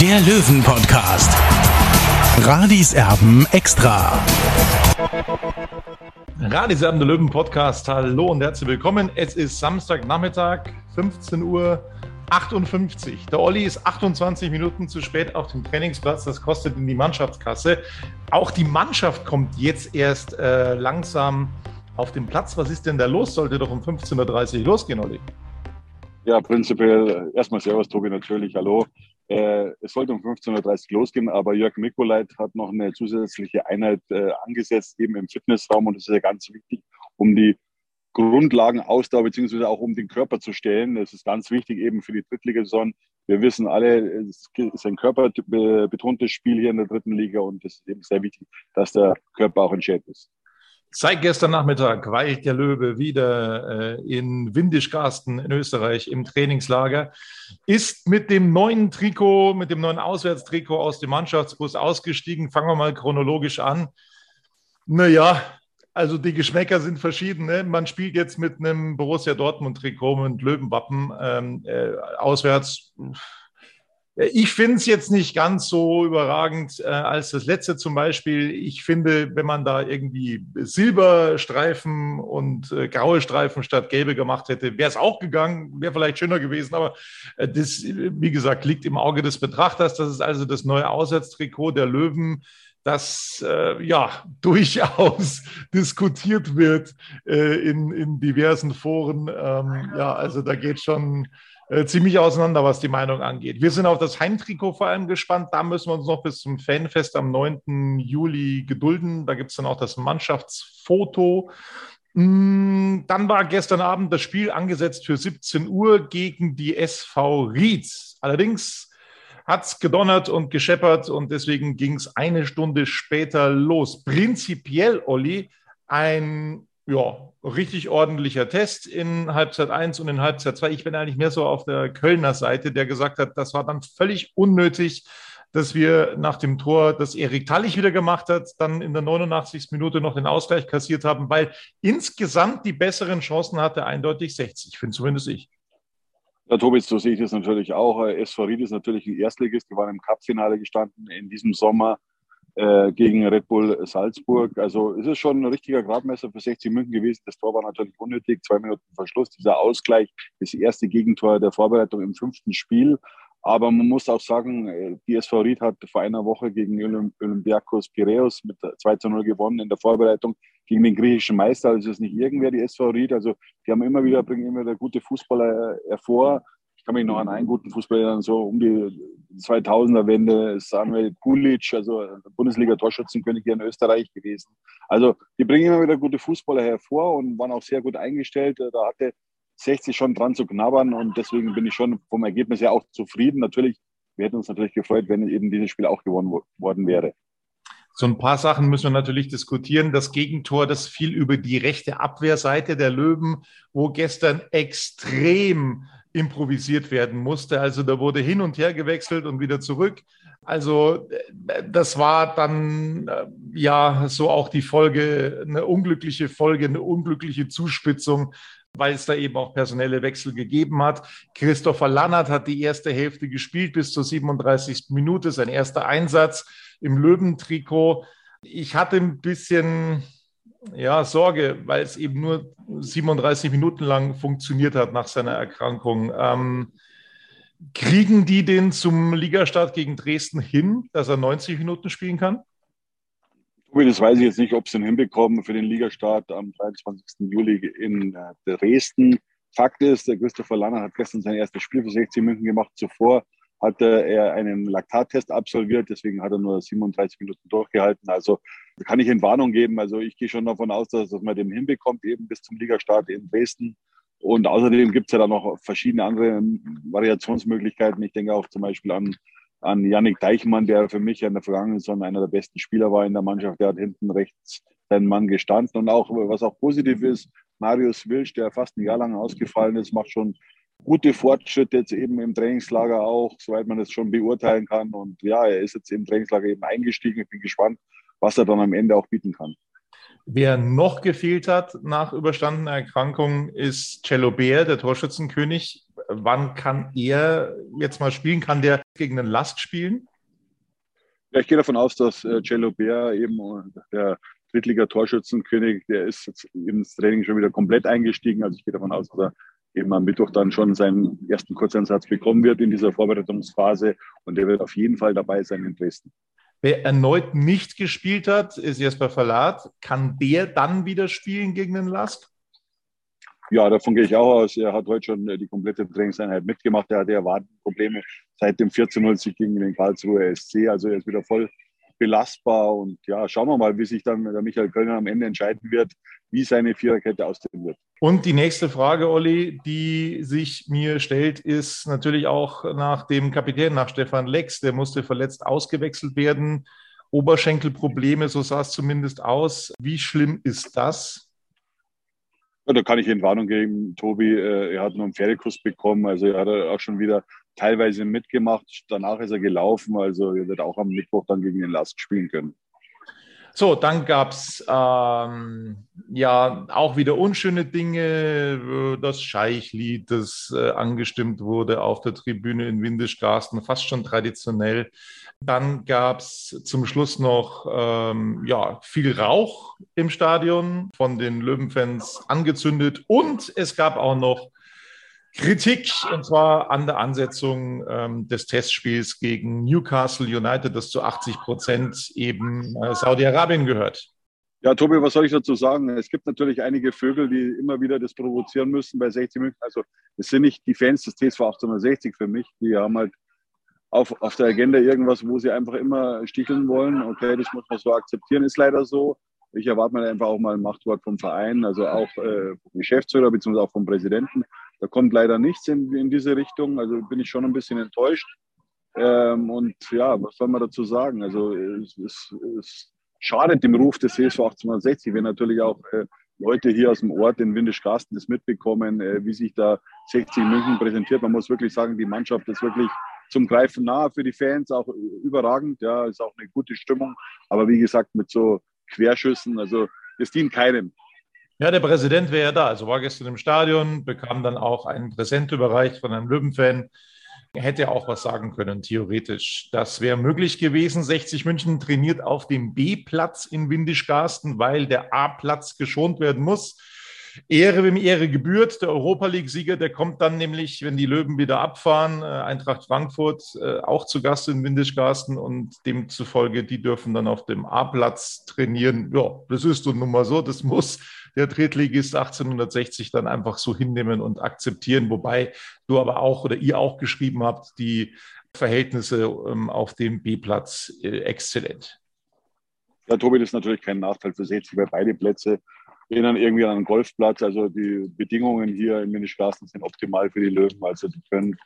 der Löwen-Podcast. Radis Erben extra. Radisam der Löwen Podcast. Hallo und herzlich willkommen. Es ist Samstagnachmittag, 15 Uhr 58. Der Olli ist 28 Minuten zu spät auf dem Trainingsplatz. Das kostet in die Mannschaftskasse. Auch die Mannschaft kommt jetzt erst äh, langsam auf den Platz. Was ist denn da los? Sollte doch um 15.30 Uhr losgehen, Olli. Ja, prinzipiell erstmal Servus, Tobi, natürlich. Hallo. Äh, es sollte um 15.30 Uhr losgehen, aber Jörg Mikolait hat noch eine zusätzliche Einheit äh, angesetzt, eben im Fitnessraum. Und das ist ja ganz wichtig, um die Grundlagen Ausdauer beziehungsweise auch um den Körper zu stellen. Das ist ganz wichtig eben für die Drittligasaison. Wir wissen alle, es ist ein körperbetontes Spiel hier in der dritten Liga und es ist eben sehr wichtig, dass der Körper auch in Shape ist. Seit gestern Nachmittag weilt der Löwe wieder äh, in Windischgarsten in Österreich im Trainingslager, ist mit dem neuen Trikot, mit dem neuen Auswärtstrikot aus dem Mannschaftsbus ausgestiegen. Fangen wir mal chronologisch an. Naja, also die Geschmäcker sind verschieden. Ne? Man spielt jetzt mit einem Borussia Dortmund-Trikot mit Löwenwappen ähm, äh, auswärts. Ich finde es jetzt nicht ganz so überragend äh, als das letzte zum Beispiel. Ich finde, wenn man da irgendwie Silberstreifen und äh, graue Streifen statt gelbe gemacht hätte, wäre es auch gegangen, wäre vielleicht schöner gewesen. Aber äh, das, wie gesagt, liegt im Auge des Betrachters. Das ist also das neue Auswärtstrikot der Löwen das äh, ja durchaus diskutiert wird äh, in, in diversen Foren. Ähm, ja, also da geht schon äh, ziemlich auseinander, was die Meinung angeht. Wir sind auf das Heimtrikot vor allem gespannt. Da müssen wir uns noch bis zum Fanfest am 9. Juli gedulden. Da gibt es dann auch das Mannschaftsfoto. Mm, dann war gestern Abend das Spiel angesetzt für 17 Uhr gegen die SV Rietz. Allerdings hat es gedonnert und gescheppert und deswegen ging es eine Stunde später los. Prinzipiell, Olli, ein ja, richtig ordentlicher Test in Halbzeit 1 und in Halbzeit 2. Ich bin eigentlich mehr so auf der Kölner Seite, der gesagt hat, das war dann völlig unnötig, dass wir nach dem Tor, das Erik Tallich wieder gemacht hat, dann in der 89. Minute noch den Ausgleich kassiert haben, weil insgesamt die besseren Chancen hatte eindeutig 60, finde zumindest ich. Ja, Tobi, so sehe ich das natürlich auch. SV Ried ist natürlich ein Erstligist. Die waren im Cup-Finale gestanden in diesem Sommer äh, gegen Red Bull Salzburg. Also es ist schon ein richtiger Gradmesser für 60 München gewesen. Das Tor war natürlich unnötig. Zwei Minuten Verschluss, dieser Ausgleich, das erste Gegentor der Vorbereitung im fünften Spiel. Aber man muss auch sagen, äh, die SV Ried hat vor einer Woche gegen Olympiakos Piraeus mit 2 zu 0 gewonnen in der Vorbereitung gegen den griechischen Meister. Also es ist nicht irgendwer die SV Ried. Also die haben immer wieder, bringen immer wieder gute Fußballer hervor kann mich noch an einen guten Fußballer so um die 2000er Wende, Samuel Kulic, also Bundesliga-Torschützenkönig hier in Österreich gewesen. Also die bringen immer wieder gute Fußballer hervor und waren auch sehr gut eingestellt. Da hatte 60 schon dran zu knabbern und deswegen bin ich schon vom Ergebnis her auch zufrieden. Natürlich, wir hätten uns natürlich gefreut, wenn eben dieses Spiel auch gewonnen worden wäre. So ein paar Sachen müssen wir natürlich diskutieren. Das Gegentor, das fiel über die rechte Abwehrseite der Löwen, wo gestern extrem improvisiert werden musste. Also da wurde hin und her gewechselt und wieder zurück. Also das war dann äh, ja so auch die Folge, eine unglückliche Folge, eine unglückliche Zuspitzung, weil es da eben auch personelle Wechsel gegeben hat. Christopher Lannert hat die erste Hälfte gespielt bis zur 37. Minute, sein erster Einsatz im Löwentrikot. Ich hatte ein bisschen ja, Sorge, weil es eben nur 37 Minuten lang funktioniert hat nach seiner Erkrankung. Ähm, kriegen die den zum Ligastart gegen Dresden hin, dass er 90 Minuten spielen kann? Das weiß ich jetzt nicht, ob sie ihn hinbekommen für den Ligastart am 23. Juli in äh, Dresden. Fakt ist, der Christopher Lanner hat gestern sein erstes Spiel für 60 Minuten gemacht. Zuvor hatte er einen Laktattest absolviert, deswegen hat er nur 37 Minuten durchgehalten. Also kann ich in Warnung geben. Also ich gehe schon davon aus, dass, man den hinbekommt, eben bis zum Ligastart in Dresden. Und außerdem gibt es ja da noch verschiedene andere Variationsmöglichkeiten. Ich denke auch zum Beispiel an an Yannick Deichmann, der für mich in der vergangenen Saison einer der besten Spieler war in der Mannschaft. Der hat hinten rechts seinen Mann gestanden. Und auch, was auch positiv ist, Marius Wilsch, der fast ein Jahr lang ausgefallen ist, macht schon gute Fortschritte jetzt eben im Trainingslager auch, soweit man das schon beurteilen kann. Und ja, er ist jetzt im Trainingslager eben eingestiegen. Ich bin gespannt, was er dann am Ende auch bieten kann. Wer noch gefehlt hat nach überstandener Erkrankung, ist Cello Bär, der Torschützenkönig. Wann kann er jetzt mal spielen? Kann der gegen den Last spielen? Ja, ich gehe davon aus, dass äh, Cello Bär eben äh, der Drittliga-Torschützenkönig, der ist jetzt ins Training schon wieder komplett eingestiegen. Also ich gehe davon aus, dass er eben am Mittwoch dann schon seinen ersten Kurzeinsatz bekommen wird in dieser Vorbereitungsphase und der wird auf jeden Fall dabei sein in Dresden. Wer erneut nicht gespielt hat, ist Jesper Verlat. Kann der dann wieder spielen gegen den Lask? Ja, davon gehe ich auch aus. Er hat heute schon die komplette Trainingseinheit mitgemacht. Er hatte ja Wadenprobleme seit dem 14-0 gegen den Karlsruher SC. Also er ist wieder voll belastbar. Und ja, schauen wir mal, wie sich dann der Michael Kölner am Ende entscheiden wird, wie seine Viererkette aussehen wird. Und die nächste Frage, Olli, die sich mir stellt, ist natürlich auch nach dem Kapitän, nach Stefan Lex. Der musste verletzt ausgewechselt werden. Oberschenkelprobleme, so sah es zumindest aus. Wie schlimm ist das? Ja, da kann ich Ihnen Warnung geben, Tobi. Äh, er hat nur einen Pferdekuss bekommen. Also er hat auch schon wieder teilweise mitgemacht. Danach ist er gelaufen. Also er wird auch am Mittwoch dann gegen den Last spielen können. So, dann gab es ähm, ja auch wieder unschöne Dinge. Das Scheichlied, das äh, angestimmt wurde auf der Tribüne in Windischgarsten, fast schon traditionell. Dann gab es zum Schluss noch ähm, ja, viel Rauch im Stadion von den Löwenfans angezündet. Und es gab auch noch Kritik, und zwar an der Ansetzung ähm, des Testspiels gegen Newcastle United, das zu 80 Prozent eben äh, Saudi-Arabien gehört. Ja, Tobi, was soll ich dazu sagen? Es gibt natürlich einige Vögel, die immer wieder das provozieren müssen bei 60 München. Also es sind nicht die Fans des TSV 1860 für mich. Die haben halt auf, auf der Agenda irgendwas, wo sie einfach immer sticheln wollen. Okay, das muss man so akzeptieren, ist leider so. Ich erwarte mir einfach auch mal ein Machtwort vom Verein, also auch äh, vom Geschäftsführer bzw. auch vom Präsidenten. Da kommt leider nichts in, in diese Richtung. Also bin ich schon ein bisschen enttäuscht. Ähm, und ja, was soll man dazu sagen? Also es, es, es schadet dem Ruf des CSV 1860, wenn natürlich auch äh, Leute hier aus dem Ort in Windischgarsten das mitbekommen, äh, wie sich da 60 München präsentiert. Man muss wirklich sagen, die Mannschaft ist wirklich zum Greifen nahe für die Fans, auch überragend. Ja, ist auch eine gute Stimmung. Aber wie gesagt, mit so Querschüssen, also es dient keinem. Ja, der Präsident wäre ja da. Also war gestern im Stadion, bekam dann auch ein Präsent überreicht von einem Löwenfan. Hätte auch was sagen können, theoretisch. Das wäre möglich gewesen. 60 München trainiert auf dem B-Platz in Windischgarsten, weil der A-Platz geschont werden muss. Ehre, wem Ehre gebührt. Der Europa League-Sieger, der kommt dann nämlich, wenn die Löwen wieder abfahren, äh, Eintracht Frankfurt äh, auch zu Gast in Windischgarsten und demzufolge, die dürfen dann auf dem A-Platz trainieren. Ja, das ist nun mal so, das muss der Drittligist 1860 dann einfach so hinnehmen und akzeptieren, wobei du aber auch oder ihr auch geschrieben habt, die Verhältnisse ähm, auf dem B-Platz äh, exzellent. Ja, Tobi, das ist natürlich kein Nachteil für 60, weil beide Plätze erinnern irgendwie an einen Golfplatz. Also die Bedingungen hier in Ministraßen sind optimal für die Löwen. Also die können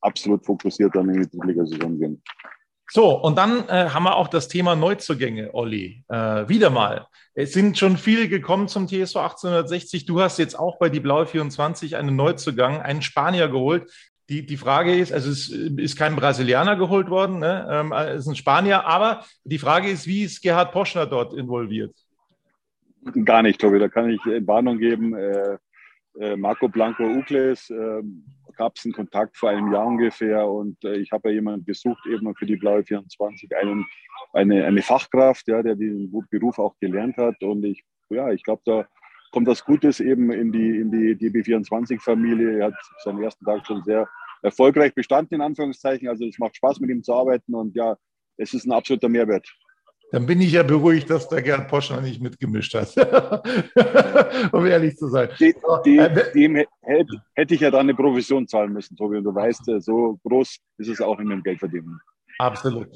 absolut fokussiert dann in die Drittligasaison gehen. So, und dann äh, haben wir auch das Thema Neuzugänge, Olli. Äh, wieder mal. Es sind schon viele gekommen zum TSV 1860. Du hast jetzt auch bei die Blaue 24 einen Neuzugang, einen Spanier geholt. Die, die Frage ist, also es ist kein Brasilianer geholt worden, ne? ähm, es ist ein Spanier, aber die Frage ist, wie ist Gerhard Poschner dort involviert? Gar nicht, Tobi, da kann ich Warnung geben. Äh, äh, Marco Blanco Ukles äh, gab es einen Kontakt vor einem Jahr ungefähr und äh, ich habe ja jemanden gesucht, eben für die Blaue 24, einen, eine, eine Fachkraft, ja, der diesen Beruf auch gelernt hat und ich, ja, ich glaube, da kommt was Gutes eben in die, in die DB24-Familie. Er hat seinen ersten Tag schon sehr erfolgreich bestanden, in Anführungszeichen. Also es macht Spaß, mit ihm zu arbeiten und ja, es ist ein absoluter Mehrwert. Dann bin ich ja beruhigt, dass der Gerd Poschner nicht mitgemischt hat, um ehrlich zu sein. Die, die, äh, dem hätte, hätte ich ja dann eine Provision zahlen müssen, Tobi. Und du weißt, äh, so groß ist es auch in dem Geldverdienen. Absolut.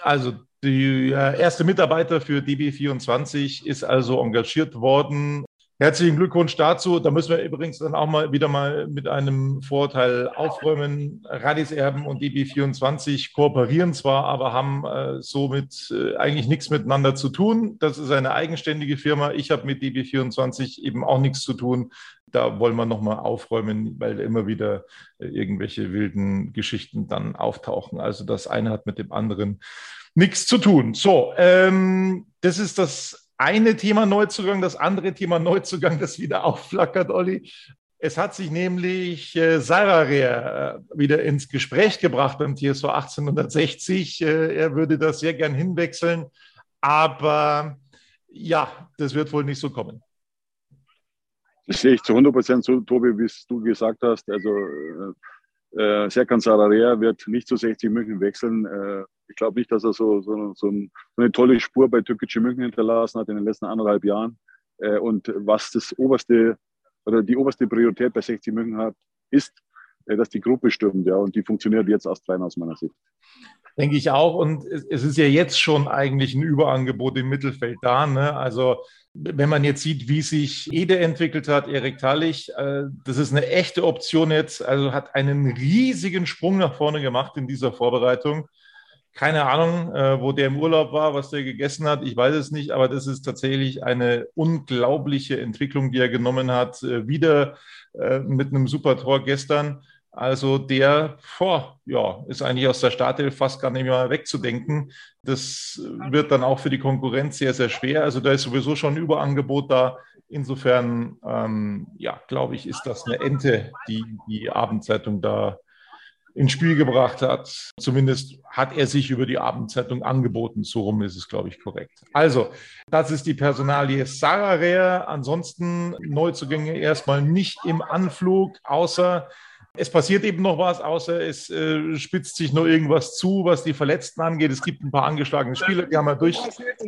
Also der erste Mitarbeiter für DB24 ist also engagiert worden. Herzlichen Glückwunsch dazu. Da müssen wir übrigens dann auch mal wieder mal mit einem Vorteil aufräumen. Radis Erben und DB24 kooperieren zwar, aber haben äh, somit äh, eigentlich nichts miteinander zu tun. Das ist eine eigenständige Firma. Ich habe mit DB24 eben auch nichts zu tun. Da wollen wir nochmal aufräumen, weil immer wieder äh, irgendwelche wilden Geschichten dann auftauchen. Also das eine hat mit dem anderen nichts zu tun. So, ähm, das ist das eine Thema Neuzugang, das andere Thema Neuzugang, das wieder aufflackert, Olli. Es hat sich nämlich äh, Sararea äh, wieder ins Gespräch gebracht beim TSV 1860. Äh, er würde das sehr gern hinwechseln, aber ja, das wird wohl nicht so kommen. Das sehe ich zu 100 Prozent so, Tobi, wie du gesagt hast. Also äh, Serkan Sararea wird nicht zu 60 München wechseln. Äh, ich glaube nicht, dass er so, so, so, ein, so, eine tolle Spur bei Türkische München hinterlassen hat in den letzten anderthalb Jahren. Äh, und was das oberste oder die oberste Priorität bei 60 München hat, ist, äh, dass die Gruppe stimmt. Ja, und die funktioniert jetzt erst rein aus meiner Sicht. Denke ich auch. Und es ist ja jetzt schon eigentlich ein Überangebot im Mittelfeld da. Ne? Also wenn man jetzt sieht, wie sich Ede entwickelt hat, Erik Tallich, äh, das ist eine echte Option jetzt. Also hat einen riesigen Sprung nach vorne gemacht in dieser Vorbereitung. Keine Ahnung, äh, wo der im Urlaub war, was der gegessen hat. Ich weiß es nicht, aber das ist tatsächlich eine unglaubliche Entwicklung, die er genommen hat. Äh, wieder mit einem super Tor gestern. Also der boah, ja, ist eigentlich aus der Startelf fast gar nicht mehr wegzudenken. Das wird dann auch für die Konkurrenz sehr, sehr schwer. Also da ist sowieso schon ein Überangebot da. Insofern, ähm, ja, glaube ich, ist das eine Ente, die die Abendzeitung da ins Spiel gebracht hat. Zumindest hat er sich über die Abendzeitung angeboten. So rum ist es, glaube ich, korrekt. Also, das ist die Personalie Sarah Rea. Ansonsten Neuzugänge erstmal nicht im Anflug, außer es passiert eben noch was, außer es äh, spitzt sich noch irgendwas zu, was die Verletzten angeht. Es gibt ein paar angeschlagene Spieler, die haben wir durch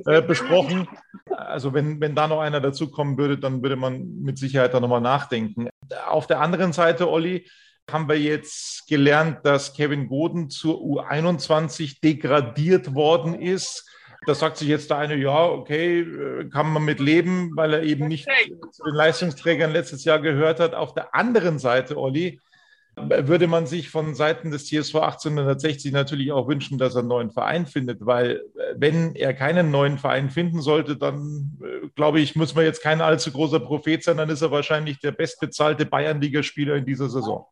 äh, besprochen. Also wenn, wenn da noch einer dazukommen würde, dann würde man mit Sicherheit da nochmal nachdenken. Auf der anderen Seite, Olli, haben wir jetzt gelernt, dass Kevin Goden zur U21 degradiert worden ist. Da sagt sich jetzt der eine, ja, okay, äh, kann man mit leben, weil er eben nicht zu den Leistungsträgern letztes Jahr gehört hat. Auf der anderen Seite, Olli, würde man sich von Seiten des TSV 1860 natürlich auch wünschen, dass er einen neuen Verein findet, weil äh, wenn er keinen neuen Verein finden sollte, dann äh, glaube ich, muss man jetzt kein allzu großer Prophet sein, dann ist er wahrscheinlich der bestbezahlte Bayernligaspieler in dieser Saison.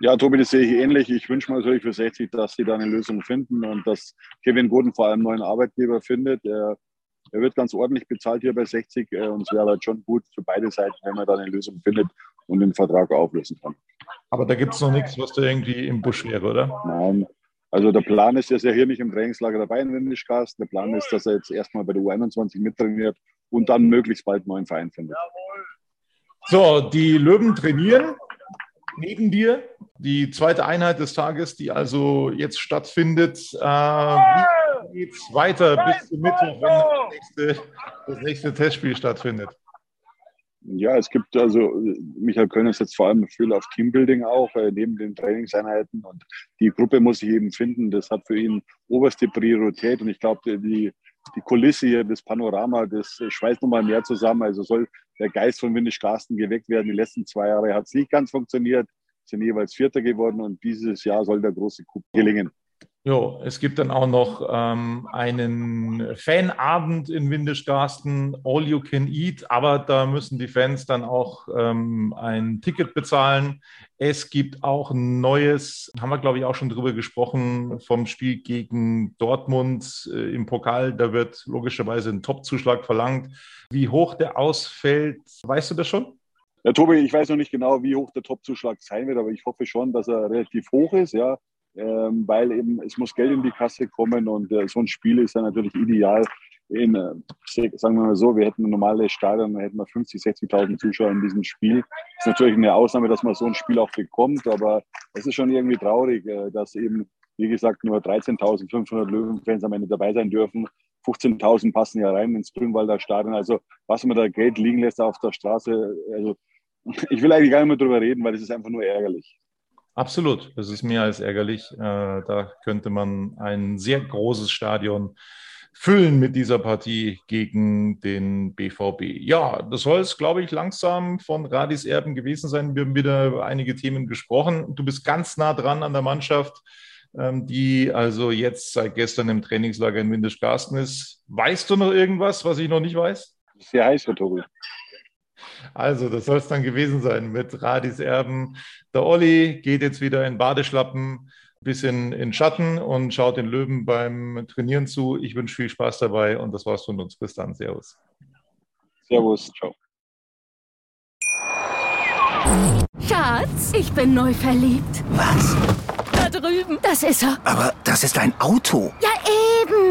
Ja, Tobi, das sehe ich ähnlich. Ich wünsche mir natürlich für 60, dass sie da eine Lösung finden und dass Kevin Goden vor allem einen neuen Arbeitgeber findet. Er, er wird ganz ordentlich bezahlt hier bei 60 äh, und es wäre halt schon gut für beide Seiten, wenn man da eine Lösung findet und den Vertrag auflösen kann. Aber da gibt es noch nichts, was da irgendwie im Busch wäre, oder? Nein. Also der Plan ist, er ist ja hier nicht im Trainingslager dabei in Windischkast. Der Plan ist, dass er jetzt erstmal bei der U21 mittrainiert und dann möglichst bald einen neuen Verein findet. So, die Löwen trainieren neben dir. Die zweite Einheit des Tages, die also jetzt stattfindet. Äh, wie geht es weiter bis zum Mittwoch, wenn das nächste, das nächste Testspiel stattfindet? Ja, es gibt also, Michael Kölner setzt vor allem viel auf Teambuilding auch, äh, neben den Trainingseinheiten. Und die Gruppe muss sich eben finden. Das hat für ihn oberste Priorität. Und ich glaube, die, die Kulisse hier, das Panorama, das schweißt nochmal mehr zusammen. Also soll der Geist von Windisch Carsten geweckt werden. Die letzten zwei Jahre hat es nicht ganz funktioniert, sind jeweils Vierter geworden und dieses Jahr soll der große Coup gelingen. Jo, es gibt dann auch noch ähm, einen Fanabend in Windischgarsten, All You Can Eat, aber da müssen die Fans dann auch ähm, ein Ticket bezahlen. Es gibt auch ein neues, haben wir glaube ich auch schon drüber gesprochen, vom Spiel gegen Dortmund äh, im Pokal. Da wird logischerweise ein Topzuschlag verlangt. Wie hoch der ausfällt, weißt du das schon? Ja, Tobi, ich weiß noch nicht genau, wie hoch der Topzuschlag sein wird, aber ich hoffe schon, dass er relativ hoch ist. Ja ähm, weil eben es muss Geld in die Kasse kommen und äh, so ein Spiel ist ja natürlich ideal. In, äh, sagen wir mal so, wir hätten ein normales Stadion, da hätten wir 50, 60.000 Zuschauer in diesem Spiel. Ist natürlich eine Ausnahme, dass man so ein Spiel auch bekommt, aber es ist schon irgendwie traurig, äh, dass eben, wie gesagt, nur 13.500 Löwenfans am Ende dabei sein dürfen. 15.000 passen ja rein ins Grünwalder Stadion. Also was man da Geld liegen lässt auf der Straße, also ich will eigentlich gar nicht mehr drüber reden, weil es ist einfach nur ärgerlich. Absolut, das ist mehr als ärgerlich. Äh, da könnte man ein sehr großes Stadion füllen mit dieser Partie gegen den BVB. Ja, das soll es, glaube ich, langsam von Radis Erben gewesen sein. Wir haben wieder über einige Themen gesprochen. Du bist ganz nah dran an der Mannschaft, ähm, die also jetzt seit gestern im Trainingslager in Windischgarsten ist. Weißt du noch irgendwas, was ich noch nicht weiß? Sehr heiß, Herr Tobi. Also, das soll es dann gewesen sein mit Radis Erben. Der Olli geht jetzt wieder in Badeschlappen bisschen in Schatten und schaut den Löwen beim Trainieren zu. Ich wünsche viel Spaß dabei und das war's von uns. Bis dann. Servus. Servus. Ciao. Schatz, ich bin neu verliebt. Was? Da drüben. Das ist er. Aber das ist ein Auto. Ja,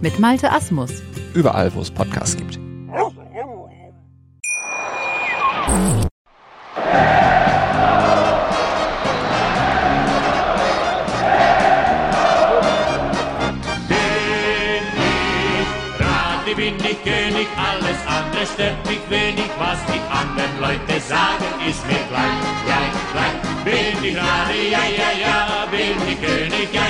mit Malte Asmus. Überall, wo es Podcasts gibt. Bin ich Radi, bin ich König, alles andere stört mich wenig, was die anderen Leute sagen, ist mir gleich, gleich, gleich. Bin ich Radi, ja, ja, ja, bin ich König, ja,